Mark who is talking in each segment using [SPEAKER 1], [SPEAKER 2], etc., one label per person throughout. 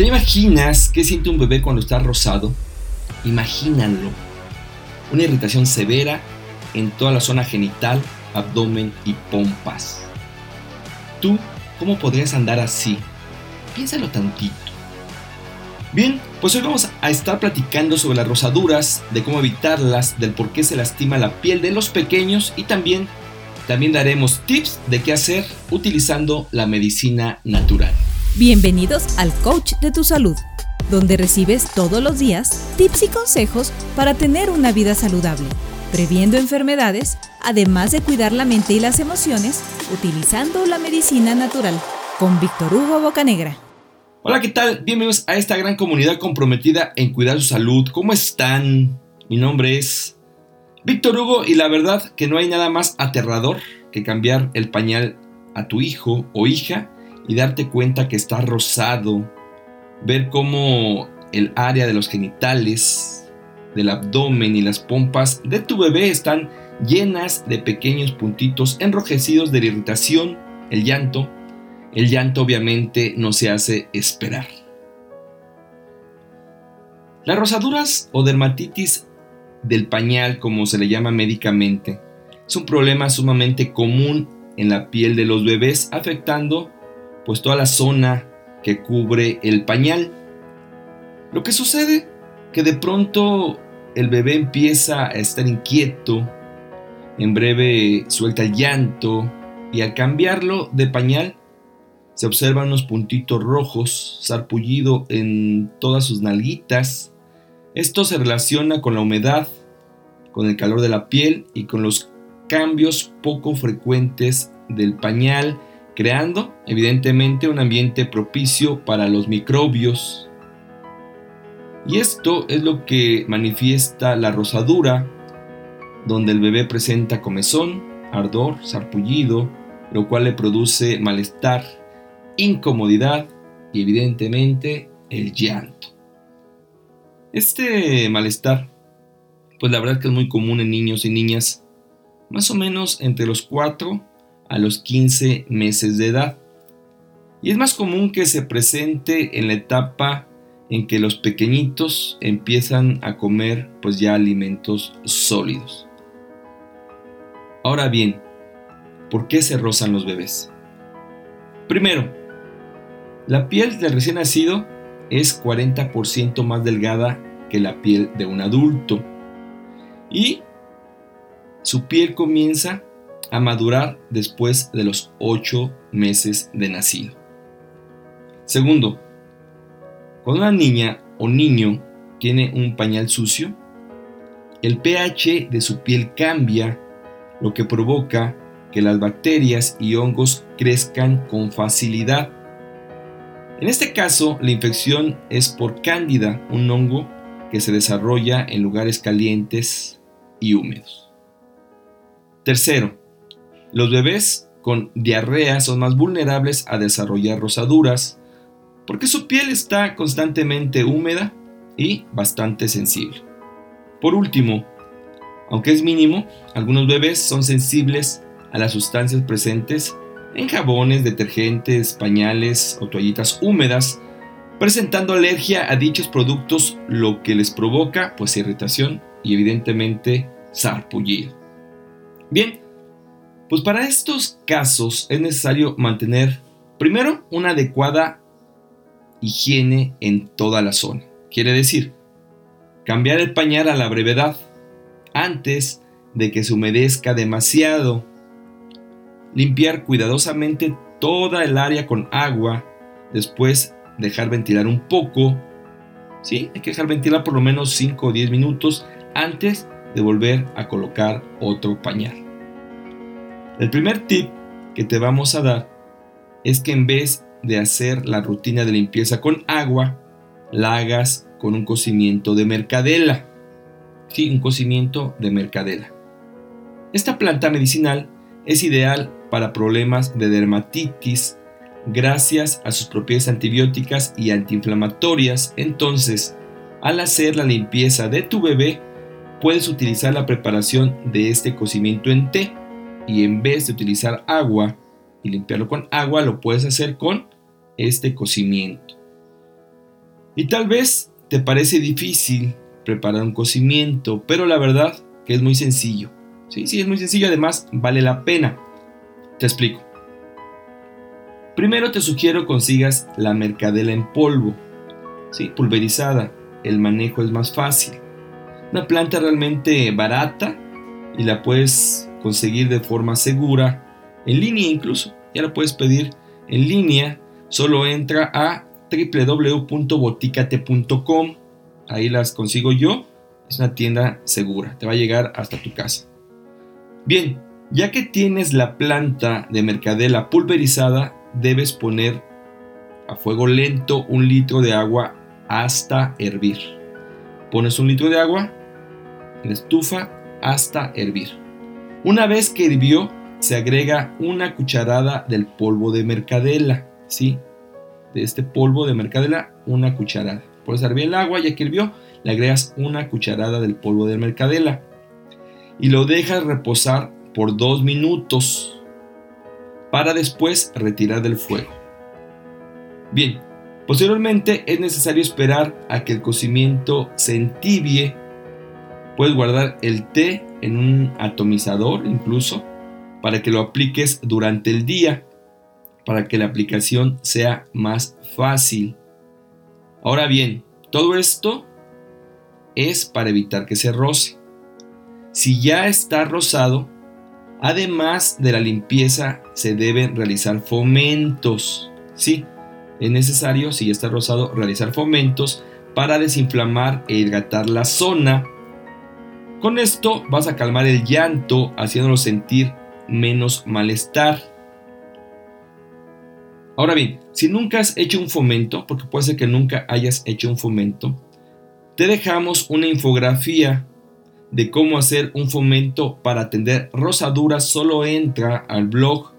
[SPEAKER 1] ¿Te imaginas qué siente un bebé cuando está rosado? Imagínalo. Una irritación severa en toda la zona genital, abdomen y pompas. ¿Tú cómo podrías andar así? Piénsalo tantito. Bien, pues hoy vamos a estar platicando sobre las rosaduras, de cómo evitarlas, del por qué se lastima la piel de los pequeños y también, también daremos tips de qué hacer utilizando la medicina natural.
[SPEAKER 2] Bienvenidos al Coach de tu Salud, donde recibes todos los días tips y consejos para tener una vida saludable, previendo enfermedades, además de cuidar la mente y las emociones utilizando la medicina natural, con Víctor Hugo Bocanegra.
[SPEAKER 1] Hola, ¿qué tal? Bienvenidos a esta gran comunidad comprometida en cuidar su salud. ¿Cómo están? Mi nombre es Víctor Hugo y la verdad que no hay nada más aterrador que cambiar el pañal a tu hijo o hija y darte cuenta que está rosado, ver cómo el área de los genitales, del abdomen y las pompas de tu bebé están llenas de pequeños puntitos enrojecidos de la irritación, el llanto. El llanto obviamente no se hace esperar. Las rosaduras o dermatitis del pañal, como se le llama médicamente, es un problema sumamente común en la piel de los bebés, afectando pues toda la zona que cubre el pañal. Lo que sucede que de pronto el bebé empieza a estar inquieto, en breve suelta el llanto y al cambiarlo de pañal se observan unos puntitos rojos, sarpullido en todas sus nalguitas. Esto se relaciona con la humedad, con el calor de la piel y con los cambios poco frecuentes del pañal creando evidentemente un ambiente propicio para los microbios. Y esto es lo que manifiesta la rosadura, donde el bebé presenta comezón, ardor, sarpullido, lo cual le produce malestar, incomodidad y evidentemente el llanto. Este malestar, pues la verdad que es muy común en niños y niñas, más o menos entre los 4 a los 15 meses de edad. Y es más común que se presente en la etapa en que los pequeñitos empiezan a comer pues ya alimentos sólidos. Ahora bien, ¿por qué se rozan los bebés? Primero, la piel del recién nacido es 40% más delgada que la piel de un adulto y su piel comienza a madurar después de los 8 meses de nacido. Segundo, cuando una niña o niño tiene un pañal sucio, el pH de su piel cambia, lo que provoca que las bacterias y hongos crezcan con facilidad. En este caso, la infección es por cándida, un hongo que se desarrolla en lugares calientes y húmedos. Tercero, los bebés con diarrea son más vulnerables a desarrollar rosaduras porque su piel está constantemente húmeda y bastante sensible. Por último, aunque es mínimo, algunos bebés son sensibles a las sustancias presentes en jabones, detergentes, pañales o toallitas húmedas, presentando alergia a dichos productos, lo que les provoca pues irritación y evidentemente sarpullido. Bien, pues para estos casos es necesario mantener primero una adecuada higiene en toda la zona. Quiere decir, cambiar el pañal a la brevedad antes de que se humedezca demasiado. Limpiar cuidadosamente toda el área con agua. Después dejar ventilar un poco. Sí, hay que dejar ventilar por lo menos 5 o 10 minutos antes de volver a colocar otro pañal. El primer tip que te vamos a dar es que en vez de hacer la rutina de limpieza con agua, la hagas con un cocimiento de mercadela. Sí, un cocimiento de mercadela. Esta planta medicinal es ideal para problemas de dermatitis gracias a sus propiedades antibióticas y antiinflamatorias. Entonces, al hacer la limpieza de tu bebé, puedes utilizar la preparación de este cocimiento en té y en vez de utilizar agua y limpiarlo con agua, lo puedes hacer con este cocimiento. Y tal vez te parece difícil preparar un cocimiento, pero la verdad que es muy sencillo. Sí, sí, es muy sencillo, además vale la pena. Te explico. Primero te sugiero consigas la mercadela en polvo, ¿sí? pulverizada. El manejo es más fácil. Una planta realmente barata y la puedes conseguir de forma segura, en línea incluso. Ya la puedes pedir en línea. Solo entra a www.boticate.com. Ahí las consigo yo. Es una tienda segura. Te va a llegar hasta tu casa. Bien, ya que tienes la planta de mercadela pulverizada, debes poner a fuego lento un litro de agua hasta hervir. Pones un litro de agua en la estufa hasta hervir. Una vez que hirvió, se agrega una cucharada del polvo de mercadela, ¿sí? De este polvo de mercadela, una cucharada. Puedes hervir el agua, ya que hirvió, le agregas una cucharada del polvo de mercadela y lo dejas reposar por dos minutos para después retirar del fuego. Bien, posteriormente es necesario esperar a que el cocimiento se entibie. Puedes guardar el té en un atomizador incluso para que lo apliques durante el día, para que la aplicación sea más fácil. Ahora bien, todo esto es para evitar que se roce. Si ya está rosado, Además de la limpieza, se deben realizar fomentos. Sí, es necesario, si ya está rosado, realizar fomentos para desinflamar e hidratar la zona. Con esto vas a calmar el llanto, haciéndolo sentir menos malestar. Ahora bien, si nunca has hecho un fomento, porque puede ser que nunca hayas hecho un fomento, te dejamos una infografía de cómo hacer un fomento para atender rosaduras, solo entra al blog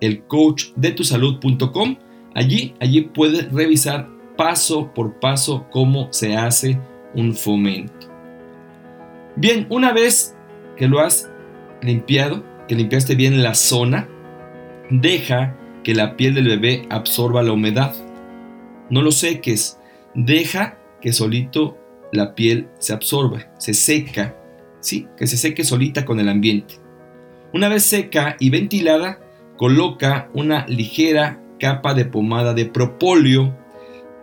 [SPEAKER 1] elcoachdetusalud.com. Allí, allí puedes revisar paso por paso cómo se hace un fomento. Bien, una vez que lo has limpiado, que limpiaste bien la zona, deja que la piel del bebé absorba la humedad. No lo seques, deja que solito la piel se absorbe, se seca, ¿sí? que se seque solita con el ambiente. Una vez seca y ventilada, coloca una ligera capa de pomada de propóleo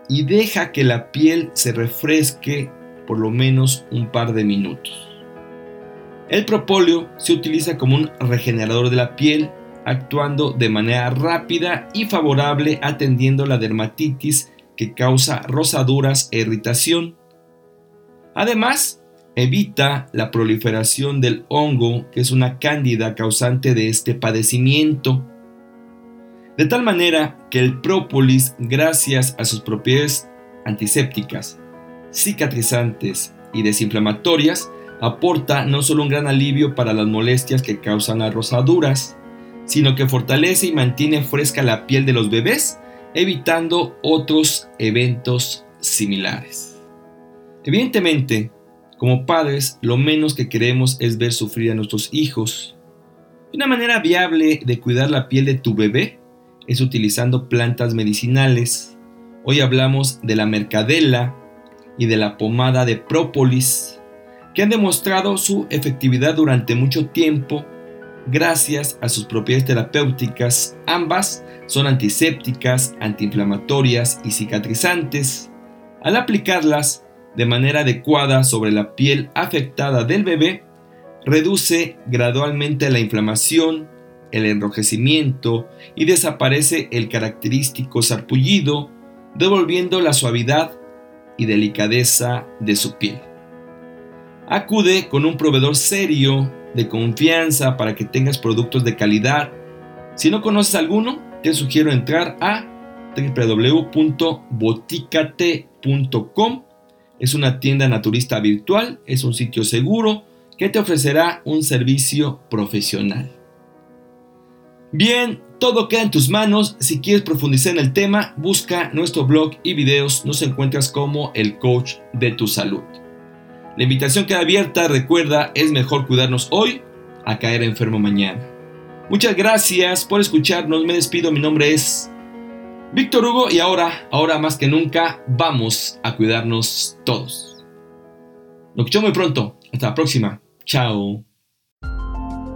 [SPEAKER 1] y deja que la piel se refresque por lo menos un par de minutos. El propóleo se utiliza como un regenerador de la piel, actuando de manera rápida y favorable atendiendo la dermatitis que causa rosaduras e irritación Además, evita la proliferación del hongo, que es una cándida causante de este padecimiento. De tal manera que el própolis, gracias a sus propiedades antisépticas, cicatrizantes y desinflamatorias, aporta no solo un gran alivio para las molestias que causan las rosaduras, sino que fortalece y mantiene fresca la piel de los bebés, evitando otros eventos similares. Evidentemente, como padres, lo menos que queremos es ver sufrir a nuestros hijos. Una manera viable de cuidar la piel de tu bebé es utilizando plantas medicinales. Hoy hablamos de la mercadela y de la pomada de própolis, que han demostrado su efectividad durante mucho tiempo gracias a sus propiedades terapéuticas. Ambas son antisépticas, antiinflamatorias y cicatrizantes. Al aplicarlas, de manera adecuada sobre la piel afectada del bebé, reduce gradualmente la inflamación, el enrojecimiento y desaparece el característico sarpullido, devolviendo la suavidad y delicadeza de su piel. Acude con un proveedor serio, de confianza, para que tengas productos de calidad. Si no conoces alguno, te sugiero entrar a www.boticate.com es una tienda naturista virtual, es un sitio seguro que te ofrecerá un servicio profesional. Bien, todo queda en tus manos. Si quieres profundizar en el tema, busca nuestro blog y videos. Nos encuentras como el coach de tu salud. La invitación queda abierta. Recuerda, es mejor cuidarnos hoy a caer enfermo mañana. Muchas gracias por escucharnos. Me despido. Mi nombre es Víctor Hugo y ahora, ahora más que nunca, vamos a cuidarnos todos. Nos escuchamos muy pronto. Hasta la próxima. Chao.